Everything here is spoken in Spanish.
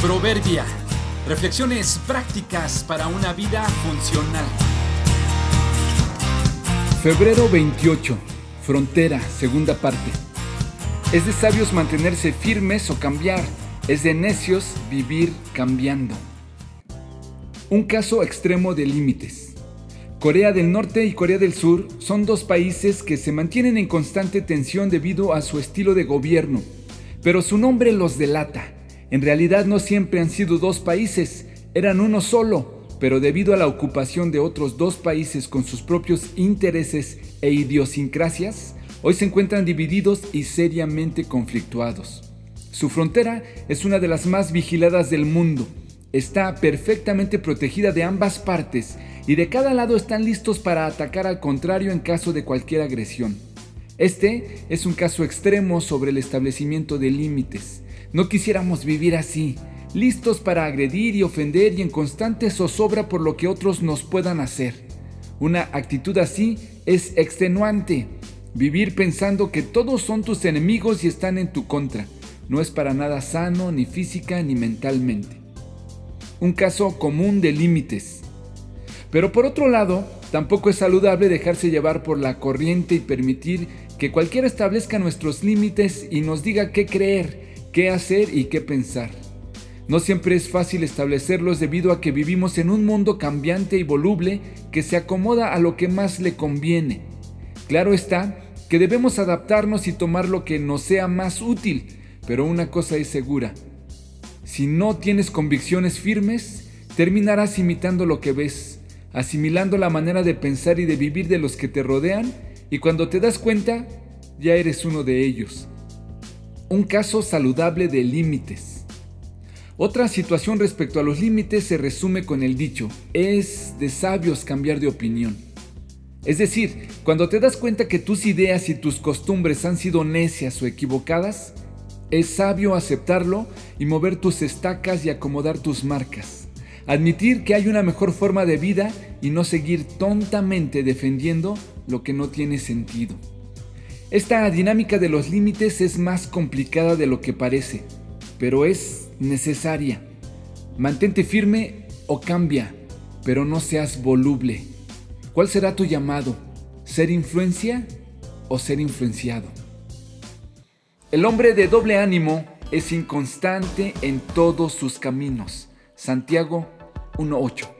Proverbia. Reflexiones prácticas para una vida funcional. Febrero 28. Frontera, segunda parte. Es de sabios mantenerse firmes o cambiar. Es de necios vivir cambiando. Un caso extremo de límites. Corea del Norte y Corea del Sur son dos países que se mantienen en constante tensión debido a su estilo de gobierno, pero su nombre los delata. En realidad no siempre han sido dos países, eran uno solo, pero debido a la ocupación de otros dos países con sus propios intereses e idiosincrasias, hoy se encuentran divididos y seriamente conflictuados. Su frontera es una de las más vigiladas del mundo. Está perfectamente protegida de ambas partes y de cada lado están listos para atacar al contrario en caso de cualquier agresión. Este es un caso extremo sobre el establecimiento de límites. No quisiéramos vivir así, listos para agredir y ofender y en constante zozobra por lo que otros nos puedan hacer. Una actitud así es extenuante. Vivir pensando que todos son tus enemigos y están en tu contra no es para nada sano ni física ni mentalmente. Un caso común de límites. Pero por otro lado, tampoco es saludable dejarse llevar por la corriente y permitir que cualquiera establezca nuestros límites y nos diga qué creer, qué hacer y qué pensar. No siempre es fácil establecerlos debido a que vivimos en un mundo cambiante y voluble que se acomoda a lo que más le conviene. Claro está que debemos adaptarnos y tomar lo que nos sea más útil, pero una cosa es segura. Si no tienes convicciones firmes, terminarás imitando lo que ves, asimilando la manera de pensar y de vivir de los que te rodean y cuando te das cuenta, ya eres uno de ellos un caso saludable de límites. Otra situación respecto a los límites se resume con el dicho, es de sabios cambiar de opinión. Es decir, cuando te das cuenta que tus ideas y tus costumbres han sido necias o equivocadas, es sabio aceptarlo y mover tus estacas y acomodar tus marcas. Admitir que hay una mejor forma de vida y no seguir tontamente defendiendo lo que no tiene sentido. Esta dinámica de los límites es más complicada de lo que parece, pero es necesaria. Mantente firme o cambia, pero no seas voluble. ¿Cuál será tu llamado? ¿Ser influencia o ser influenciado? El hombre de doble ánimo es inconstante en todos sus caminos. Santiago 1.8